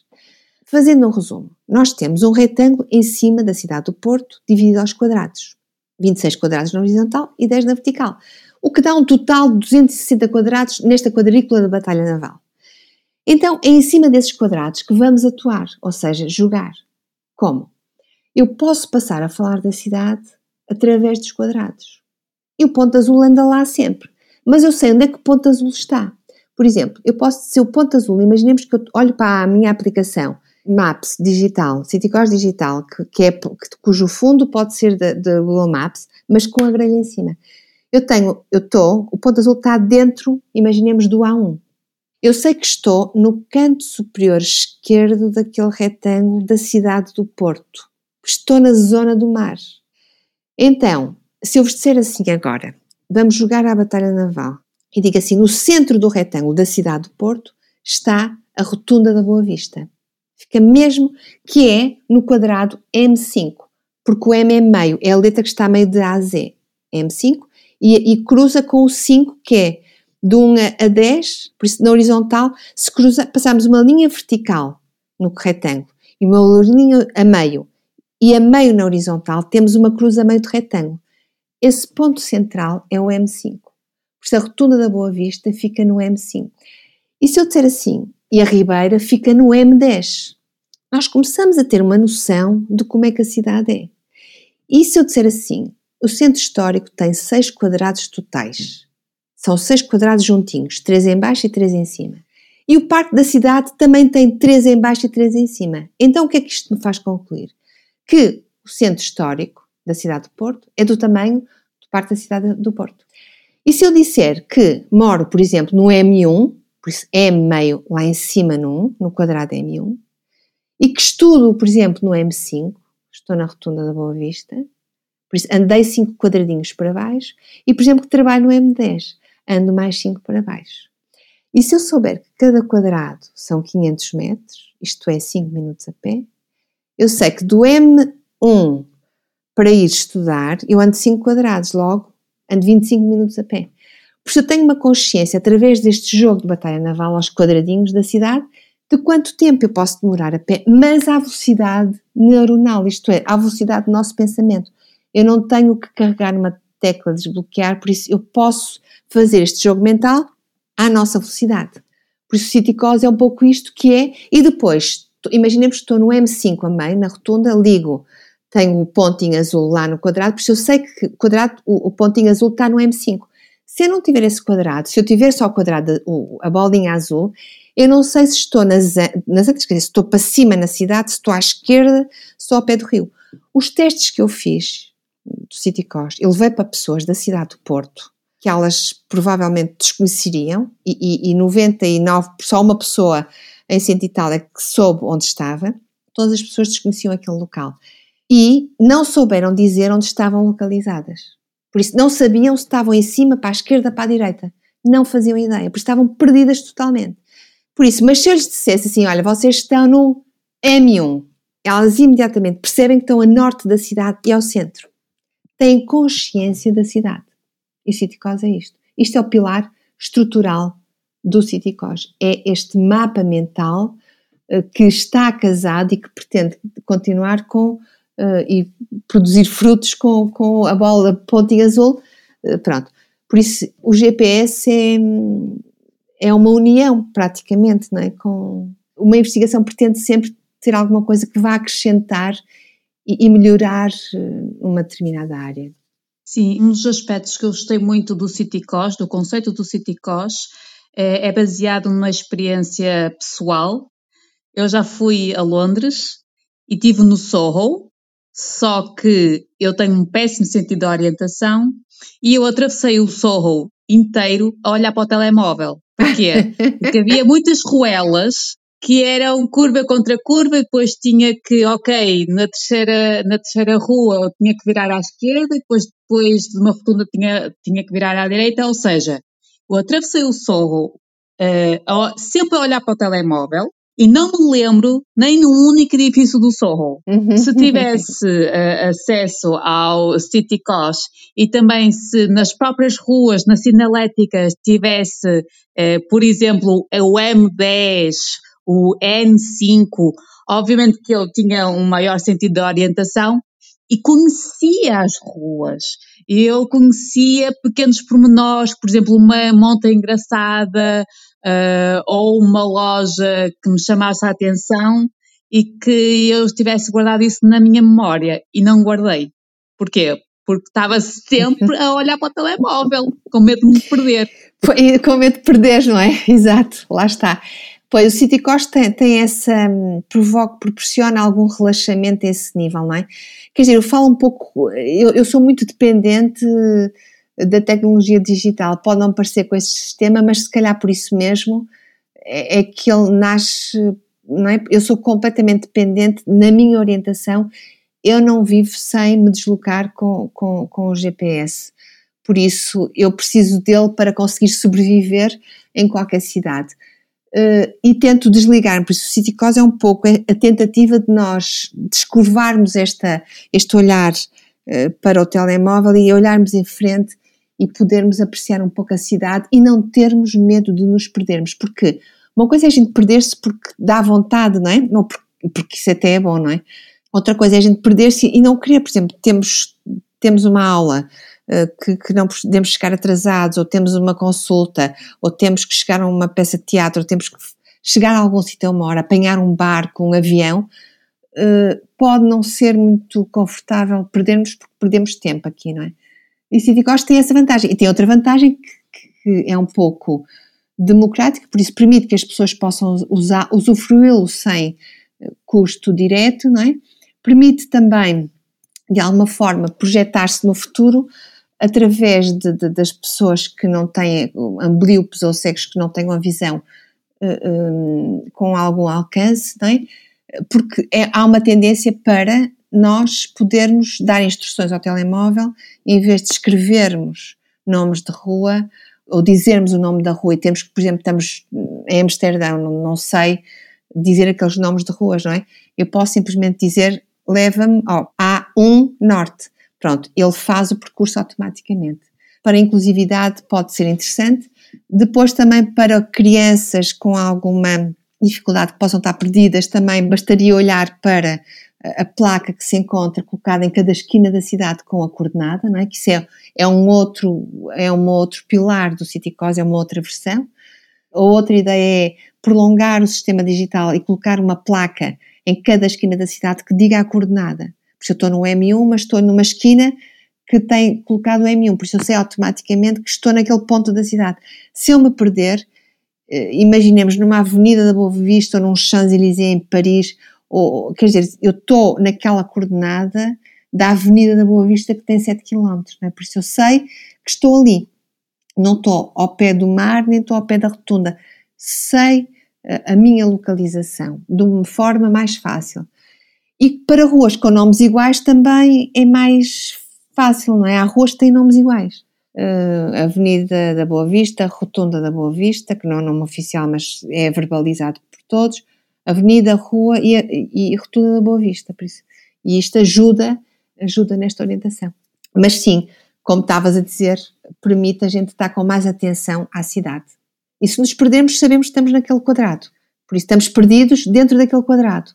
Speaker 2: Fazendo um resumo, nós temos um retângulo em cima da cidade do Porto, dividido aos quadrados. 26 quadrados na horizontal e 10 na vertical. O que dá um total de 260 quadrados nesta quadrícula da Batalha Naval. Então, é em cima desses quadrados que vamos atuar, ou seja, jogar. Como? Eu posso passar a falar da cidade através dos quadrados. E o ponto azul anda lá sempre mas eu sei onde é que o ponto azul está. Por exemplo, eu posso ser o ponto azul, imaginemos que eu olho para a minha aplicação Maps digital, Citycors digital, que, que é, cujo fundo pode ser da Google Maps, mas com a grelha em cima. Eu tenho, eu estou, o ponto azul está dentro, imaginemos, do A1. Eu sei que estou no canto superior esquerdo daquele retângulo da cidade do Porto. Estou na zona do mar. Então, se eu vos disser assim agora, vamos jogar à Batalha Naval. E digo assim: no centro do retângulo da cidade do Porto está a Rotunda da Boa Vista. Fica mesmo que é no quadrado M5, porque o M é meio, é a letra que está meio de A a Z. M5, e, e cruza com o 5, que é de 1 a 10, por isso na horizontal, se cruza, passamos uma linha vertical no retângulo e uma linha a meio, e a meio na horizontal temos uma cruz a meio de retângulo. Esse ponto central é o M5. Por isso a rotunda da Boa Vista fica no M5. E se eu disser assim, e a Ribeira fica no M10, nós começamos a ter uma noção de como é que a cidade é. E se eu disser assim, o centro histórico tem 6 quadrados totais. São 6 quadrados juntinhos, 3 em baixo e 3 em cima. E o parque da cidade também tem 3 em baixo e 3 em cima. Então o que é que isto me faz concluir? Que o centro histórico da cidade do Porto é do tamanho de parte da cidade do Porto. E se eu disser que moro, por exemplo, no M1, por isso M meio lá em cima no 1, no quadrado M1, e que estudo, por exemplo, no M5, estou na rotunda da Boa Vista, por isso andei 5 quadradinhos para baixo, e por exemplo que trabalho no M10, ando mais 5 para baixo. E se eu souber que cada quadrado são 500 metros, isto é 5 minutos a pé, eu sei que do M1 para ir estudar, eu ando 5 quadrados, logo ando 25 minutos a pé. Por isso eu tenho uma consciência, através deste jogo de batalha naval aos quadradinhos da cidade, de quanto tempo eu posso demorar a pé, mas à velocidade neuronal, isto é, à velocidade do nosso pensamento. Eu não tenho que carregar uma tecla desbloquear, por isso eu posso fazer este jogo mental à nossa velocidade. Por isso Cause é um pouco isto que é, e depois, imaginemos que estou no M5 a meio, na rotunda, ligo tenho o pontinho azul lá no quadrado, porque eu sei que quadrado, o, o, pontinho azul está no M5. Se eu não tiver esse quadrado, se eu tiver só o quadrado, a bolinha azul, eu não sei se estou nas, nas se estou para cima na cidade, se estou à esquerda, se estou ao pé do rio. Os testes que eu fiz do City Cost, eu levei para pessoas da cidade do Porto, que elas provavelmente desconheceriam, e, e, e 99, só uma pessoa em cento tal é que soube onde estava, todas as pessoas desconheciam aquele local e não souberam dizer onde estavam localizadas. Por isso, não sabiam se estavam em cima, para a esquerda, para a direita. Não faziam ideia, porque estavam perdidas totalmente. Por isso, mas se eu lhes dissesse assim: olha, vocês estão no M1, elas imediatamente percebem que estão a norte da cidade e ao centro. Têm consciência da cidade. E o CityCos é isto. Isto é o pilar estrutural do CityCos. É este mapa mental uh, que está casado e que pretende continuar com uh, e produzir frutos com, com a bola pontinha azul, uh, pronto. Por isso, o GPS é, é uma união, praticamente, não é? Com uma investigação pretende sempre ter alguma coisa que vá acrescentar e, e melhorar eh, uma determinada área.
Speaker 3: Sim, um dos aspectos que eu gostei muito do CityCos, do conceito do CityCos, é, é baseado numa experiência pessoal. Eu já fui a Londres e tive no Soho, só que eu tenho um péssimo sentido de orientação e eu atravessei o Soho inteiro a olhar para o telemóvel. Porquê? Porque havia muitas ruelas que eram curva contra curva, e depois tinha que, ok, na terceira, na terceira rua eu tinha que virar à esquerda, e depois, depois de uma rotunda tinha, tinha que virar à direita, ou seja, eu atravessei o Sorro uh, sempre a olhar para o telemóvel, e não me lembro nem num único edifício do Soho. Uhum. Se tivesse uh, acesso ao City Cosh e também se nas próprias ruas, nas sinaléticas, tivesse, uh, por exemplo, o M10, o N5, obviamente que eu tinha um maior sentido de orientação e conhecia as ruas. Eu conhecia pequenos pormenores, por exemplo, uma monta engraçada, uh, ou uma loja que me chamasse a atenção e que eu tivesse guardado isso na minha memória e não guardei. Porquê? Porque estava sempre a olhar para o telemóvel, com medo de me perder.
Speaker 2: Com medo de perder, não é? Exato, lá está. Pois o City Cost tem, tem essa, hum, provoca, proporciona algum relaxamento a esse nível, não é? Quer dizer, eu falo um pouco, eu, eu sou muito dependente da tecnologia digital. Pode não parecer com esse sistema, mas se calhar por isso mesmo é, é que ele nasce. Não é? Eu sou completamente dependente na minha orientação. Eu não vivo sem me deslocar com, com, com o GPS. Por isso, eu preciso dele para conseguir sobreviver em qualquer cidade. Uh, e tento desligar, por isso Cause é um pouco a tentativa de nós descurvarmos esta, este olhar uh, para o telemóvel e olharmos em frente e podermos apreciar um pouco a cidade e não termos medo de nos perdermos, porque uma coisa é a gente perder-se porque dá vontade, não é? Não, porque isso até é bom, não é? Outra coisa é a gente perder-se e não querer, por exemplo, temos, temos uma aula que, que, não podemos chegar atrasados, ou temos uma consulta, ou temos que chegar a uma peça de teatro, ou temos que chegar a algum sítio a uma hora, apanhar um barco, um avião, uh, pode não ser muito confortável perdermos porque perdemos tempo aqui, não é? E City Cost tem essa vantagem. E tem outra vantagem que, que é um pouco democrática, por isso permite que as pessoas possam usar, usufruí-lo sem eh, custo direto, não é? Permite também, de alguma forma, projetar-se no futuro através de, de, das pessoas que não têm ambliopes ou cegos que não tenham a visão uh, eh, um, com algum alcance, não é? Porque é, há uma tendência para nós podermos dar instruções ao telemóvel, em vez de escrevermos nomes de rua ou dizermos o nome da rua e temos que, por exemplo, estamos em Amsterdão, não, não sei dizer aqueles nomes de ruas, não é? Eu posso simplesmente dizer leva-me ao A1 Norte. Pronto, ele faz o percurso automaticamente. Para a inclusividade pode ser interessante. Depois também para crianças com alguma dificuldade que possam estar perdidas, também bastaria olhar para a placa que se encontra colocada em cada esquina da cidade com a coordenada, não é? Que isso é, é um outro, é um outro pilar do CityCos, é uma outra versão. A outra ideia é prolongar o sistema digital e colocar uma placa em cada esquina da cidade que diga a coordenada. Por isso eu estou no M1, mas estou numa esquina que tem colocado o M1, por isso eu sei automaticamente que estou naquele ponto da cidade. Se eu me perder, eh, imaginemos numa avenida da Boa Vista ou num Champs-Élysées em Paris ou, quer dizer, eu estou naquela coordenada da Avenida da Boa Vista que tem 7 km, é? por isso eu sei que estou ali. Não estou ao pé do mar, nem estou ao pé da rotunda. Sei a, a minha localização de uma forma mais fácil. E para ruas com nomes iguais também é mais fácil, não é? Há ruas que têm nomes iguais. Uh, Avenida da Boa Vista, Rotunda da Boa Vista, que não é nome oficial, mas é verbalizado por todos avenida, rua e, e, rotunda da Boa Vista, por isso. E isto ajuda, ajuda nesta orientação. Mas sim, como estavas a dizer, permite a gente estar com mais atenção à cidade. E se nos perdermos, sabemos que estamos naquele quadrado. Por isso estamos perdidos dentro daquele quadrado.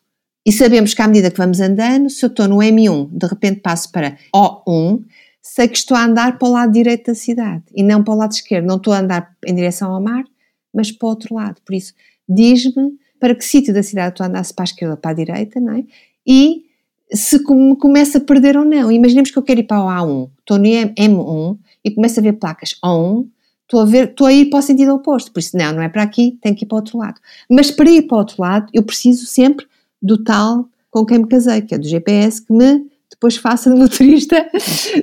Speaker 2: E sabemos que à medida que vamos andando, se eu estou no M1, de repente passo para O1, sei que estou a andar para o lado direito da cidade e não para o lado esquerdo. Não estou a andar em direção ao mar, mas para o outro lado. Por isso, diz-me para que sítio da cidade tu andasse para a esquerda ou para a direita, não é? E se me começa a perder ou não. Imaginemos que eu quero ir para o A1, estou no M1 e começo a ver placas A1, estou a, ver, estou a ir para o sentido oposto, por isso não, não é para aqui, tenho que ir para o outro lado. Mas para ir para o outro lado, eu preciso sempre do tal com quem me casei, que é do GPS, que me depois faça do motorista,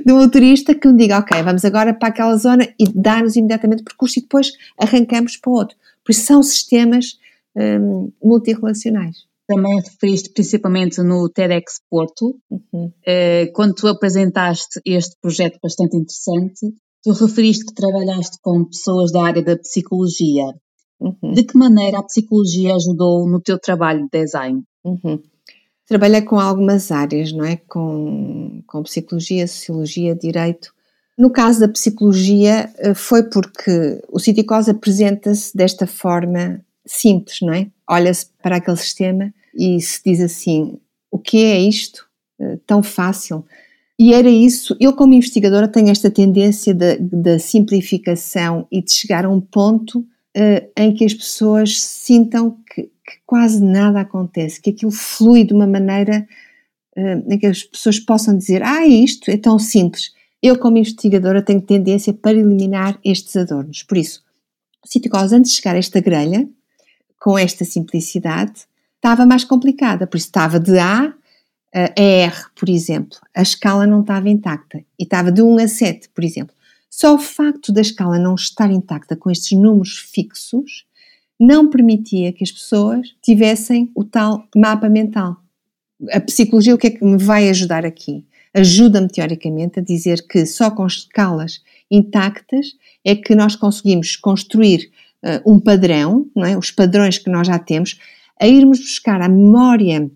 Speaker 2: do motorista que me diga, ok, vamos agora para aquela zona e dá-nos imediatamente o percurso e depois arrancamos para outro. Por isso são sistemas um, multirrelacionais.
Speaker 3: Também referiste principalmente no TEDx Porto, uhum. Eh, quando tu apresentaste este projeto bastante interessante, tu referiste que trabalhaste com pessoas da área da psicologia. Uhum. De que maneira a psicologia ajudou no teu trabalho de design?
Speaker 2: Uhum. Trabalhei com algumas áreas, não é? Com, com psicologia, sociologia, direito. No caso da psicologia, eh, foi porque o Citicose apresenta-se desta forma simples, não é? Olha-se para aquele sistema e se diz assim: o que é isto? Eh, tão fácil. E era isso, eu como investigadora tenho esta tendência da simplificação e de chegar a um ponto uh, em que as pessoas sintam que, que, quase nada acontece, que aquilo flui de uma maneira uh, em que as pessoas possam dizer, ah, isto é tão simples. Eu como investigadora tenho tendência para eliminar estes adornos. Por isso, o Citicose, antes de chegar a esta grelha, com esta simplicidade, estava mais complicada, por isso estava de A a R, por exemplo, a escala não estava intacta e estava de 1 a 7, por exemplo. Só o facto da escala não estar intacta com estes números fixos não permitia que as pessoas tivessem o tal mapa mental. A psicologia, o que é que me vai ajudar aqui? Ajuda-me, teoricamente, a dizer que só com escalas intactas é que nós conseguimos construir uh, um padrão, é? os padrões que nós já temos, a irmos buscar a memória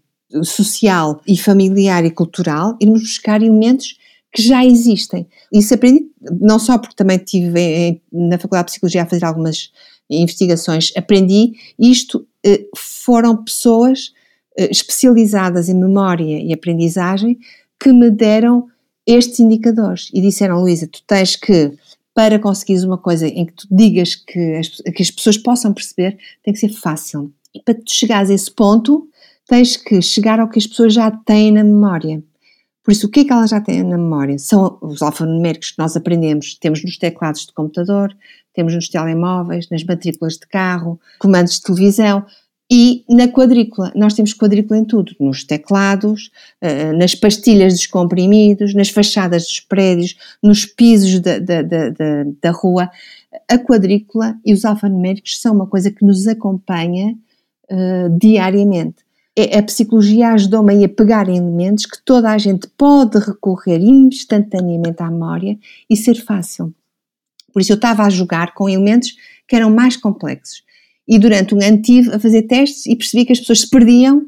Speaker 2: social e familiar e cultural, irmos buscar elementos que já existem. Isso aprendi não só porque também tive na Faculdade de Psicologia a fazer algumas investigações, aprendi isto, eh, foram pessoas eh, especializadas em memória e aprendizagem que me deram estes indicadores e disseram, Luísa, tu tens que, para conseguires uma coisa em que tu digas que as, que as pessoas possam perceber, tem que ser fácil. E para tu chegares a esse ponto, tens que chegar ao que as pessoas já têm na memória. Por isso, o que é que elas já têm na memória? São os alfanuméricos que nós aprendemos, temos nos teclados de computador, temos nos telemóveis, nas matrículas de carro, comandos de televisão e na quadrícula. Nós temos quadrícula em tudo, nos teclados, eh, nas pastilhas dos comprimidos, nas fachadas dos prédios, nos pisos da, da, da, da rua. A quadrícula e os alfanuméricos são uma coisa que nos acompanha uh, diariamente. É, a psicologia ajudou-me a pegar em elementos que toda a gente pode recorrer instantaneamente à memória e ser fácil. Por isso eu estava a jogar com elementos que eram mais complexos. E durante um ano tive a fazer testes e percebi que as pessoas se perdiam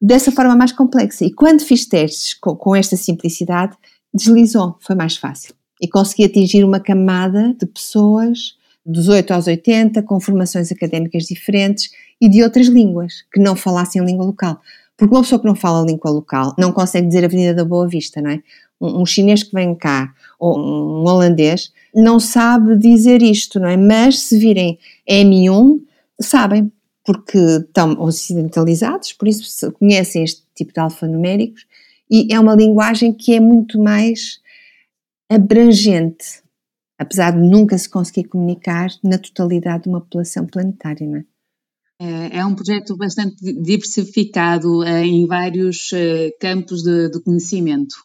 Speaker 2: dessa forma mais complexa. E quando fiz testes com, com esta simplicidade, deslizou, foi mais fácil. E consegui atingir uma camada de pessoas dos 8 aos 80, com formações académicas diferentes e de outras línguas, que não falassem língua local. Porque uma pessoa que não fala língua local não consegue dizer Avenida da Boa Vista, não é? Um, um chinês que vem cá, ou um holandês, não sabe dizer isto, não é? Mas se virem M1, sabem, porque estão ocidentalizados, por isso conhecem este tipo de alfanuméricos, e é uma linguagem que é muito mais abrangente, apesar de nunca se conseguir comunicar na totalidade de uma população planetária, não é?
Speaker 3: É, é um projeto bastante diversificado eh, em vários eh, campos de, de, conhecimento.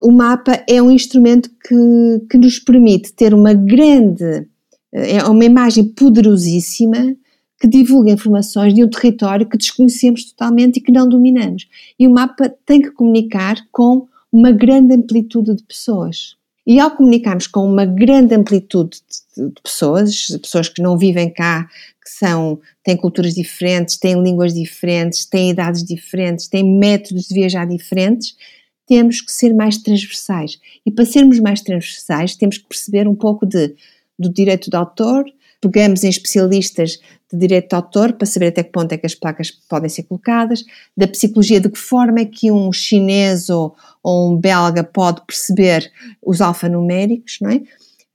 Speaker 2: O mapa é um instrumento que, que nos permite ter uma grande, eh, é uma imagem poderosíssima que divulga informações de um território que desconhecemos totalmente e que não dominamos. E o mapa tem que comunicar com uma grande amplitude de pessoas. E ao comunicarmos com uma grande amplitude de, pessoas, pessoas que não vivem cá, que são, têm culturas diferentes, têm línguas diferentes, têm idades diferentes, têm métodos de viajar diferentes, temos que ser mais transversais. E para sermos mais transversais, temos que perceber um pouco de, do direito de autor, pegamos em especialistas de direito de autor para saber até que ponto é que as placas podem ser colocadas, da psicologia, de que forma é que um chinês ou, ou um belga pode perceber os alfanuméricos, não é?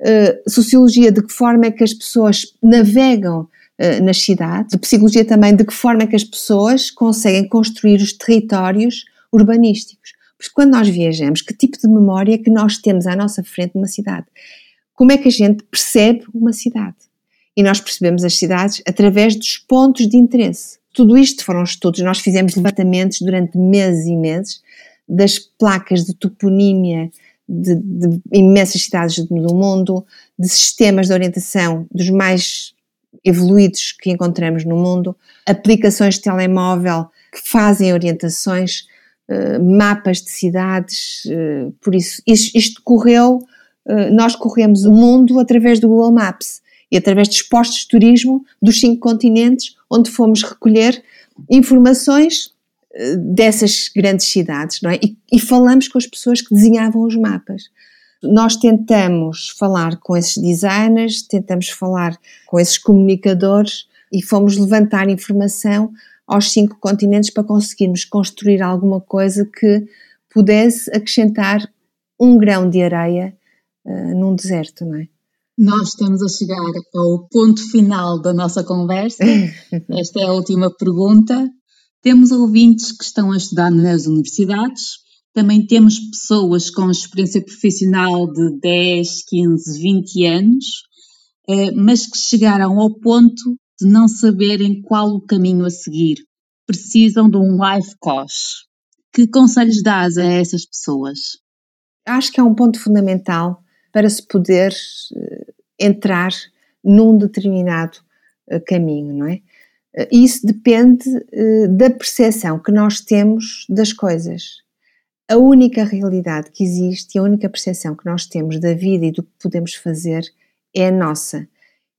Speaker 2: Uh, sociologia, de que forma é que as pessoas navegam uh, nas cidades, de psicologia também, de que forma é que as pessoas conseguem construir os territórios urbanísticos. Porque quando nós viajamos, que tipo de memória é que nós temos à nossa frente numa cidade? Como é que a gente percebe uma cidade? e nós percebemos as cidades através dos pontos de interesse. Tudo isto foram estudos, nós fizemos levantamentos durante meses e meses das placas de toponímia de, de imensas cidades do mundo, de sistemas de orientação dos mais evoluídos que encontramos no mundo, aplicações de telemóvel que fazem orientações, uh, mapas de cidades, uh, por isso isto, isto correu, uh, nós corremos o mundo através do Google Maps e através dos postos de turismo dos cinco continentes, onde fomos recolher informações dessas grandes cidades, não é? E, e falamos com as pessoas que desenhavam os mapas. Nós tentamos falar com esses designers, tentamos falar com esses comunicadores e fomos levantar informação aos cinco continentes para conseguirmos construir alguma coisa que pudesse acrescentar um grão de areia uh, num deserto, não é?
Speaker 3: Nós estamos a chegar ao ponto final da nossa conversa. Esta é a última pergunta. Temos ouvintes que estão a estudar nas universidades, também temos pessoas com experiência profissional de 10, 15, 20 anos, eh, mas que chegaram ao ponto de não saberem qual o caminho a seguir. Precisam de um life coach. Que conselhos dás a essas pessoas?
Speaker 2: Acho que é um ponto fundamental para se poder eh, entrar num determinado eh, caminho, não é? Isso depende uh, da percepção que nós temos das coisas. A única realidade que existe e a única percepção que nós temos da vida e do que podemos fazer é a nossa.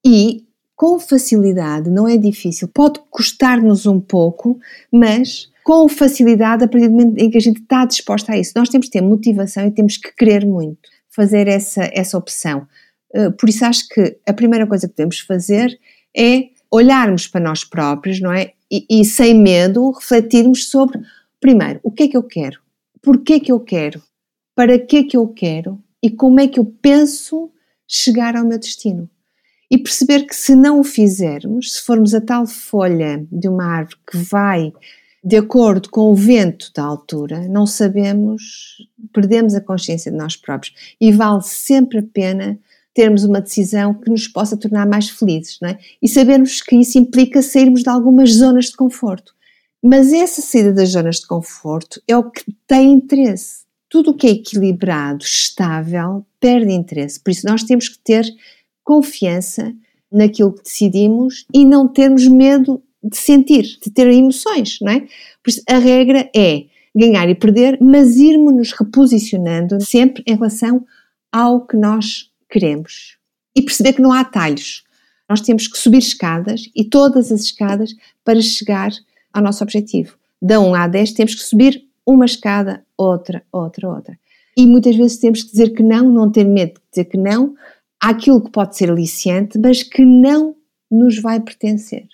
Speaker 2: E com facilidade, não é difícil, pode custar-nos um pouco, mas com facilidade, a partir do momento em que a gente está disposta a isso, nós temos que ter motivação e temos que querer muito fazer essa, essa opção. Eh, por isso, acho que a primeira coisa que devemos fazer é olharmos para nós próprios, não é? E, e, sem medo, refletirmos sobre, primeiro, o que é que eu quero? Porquê é que eu quero? Para que é que eu quero? E como é que eu penso chegar ao meu destino? E perceber que se não o fizermos, se formos a tal folha de uma árvore que vai de acordo com o vento da altura, não sabemos, perdemos a consciência de nós próprios. E vale sempre a pena termos uma decisão que nos possa tornar mais felizes, não é? E sabermos que isso implica sairmos de algumas zonas de conforto. Mas essa saída das zonas de conforto é o que tem interesse. Tudo o que é equilibrado, estável, perde interesse. Por isso nós temos que ter confiança naquilo que decidimos e não termos medo de sentir, de ter emoções, não é? Por isso a regra é ganhar e perder, mas irmos nos reposicionando sempre em relação ao que nós queremos. E perceber que não há atalhos. Nós temos que subir escadas e todas as escadas para chegar ao nosso objetivo. Da 1 a 10 temos que subir uma escada, outra, outra, outra. E muitas vezes temos que dizer que não, não ter medo de dizer que não àquilo que pode ser aliciante, mas que não nos vai pertencer.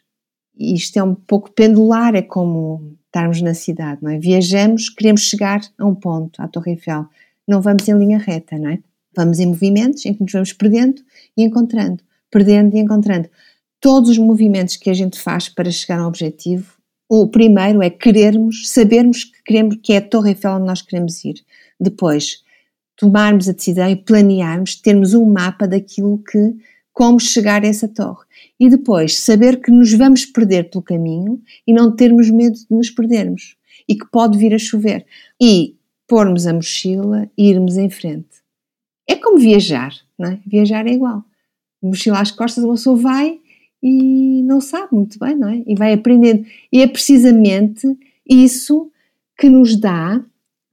Speaker 2: E isto é um pouco pendular, é como estarmos na cidade, não é? Viajamos, queremos chegar a um ponto, à Torre Eiffel. Não vamos em linha reta, não é? Vamos em movimentos em que nos vamos perdendo e encontrando, perdendo e encontrando. Todos os movimentos que a gente faz para chegar a um objetivo, o primeiro é querermos, sabermos que queremos que é a Torre Eiffel onde nós queremos ir. Depois, tomarmos a decisão e planearmos, termos um mapa daquilo que como chegar a essa torre. E depois, saber que nos vamos perder pelo caminho e não termos medo de nos perdermos e que pode vir a chover. E pormos a mochila e irmos em frente. É como viajar, não é? Viajar é igual. Mochila às costas, uma pessoa vai e não sabe muito bem, não é? E vai aprendendo. E é precisamente isso que nos dá,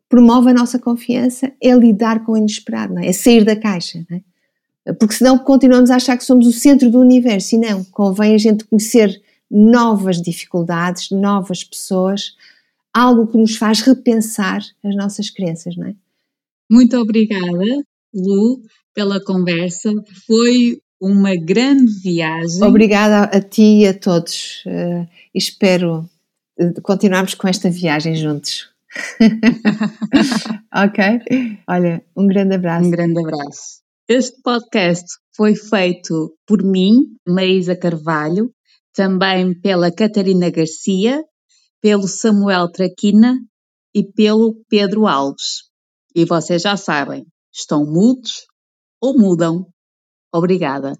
Speaker 2: promove a nossa confiança, é lidar com o inesperado, não é? É sair da caixa, não é? Porque senão continuamos a achar que somos o centro do universo e não. Convém a gente conhecer novas dificuldades, novas pessoas, algo que nos faz repensar as nossas crenças, não é?
Speaker 3: Muito obrigada Lu, pela conversa. Foi uma grande viagem.
Speaker 2: Obrigada a ti e a todos. Uh, espero eh, continuarmos com esta viagem juntos. ok? Olha, um grande abraço.
Speaker 3: Um grande abraço. Este podcast foi feito por mim, Maísa Carvalho, também pela Catarina Garcia, pelo Samuel Traquina e pelo Pedro Alves. E vocês já sabem, Estão mudos ou mudam? Obrigada.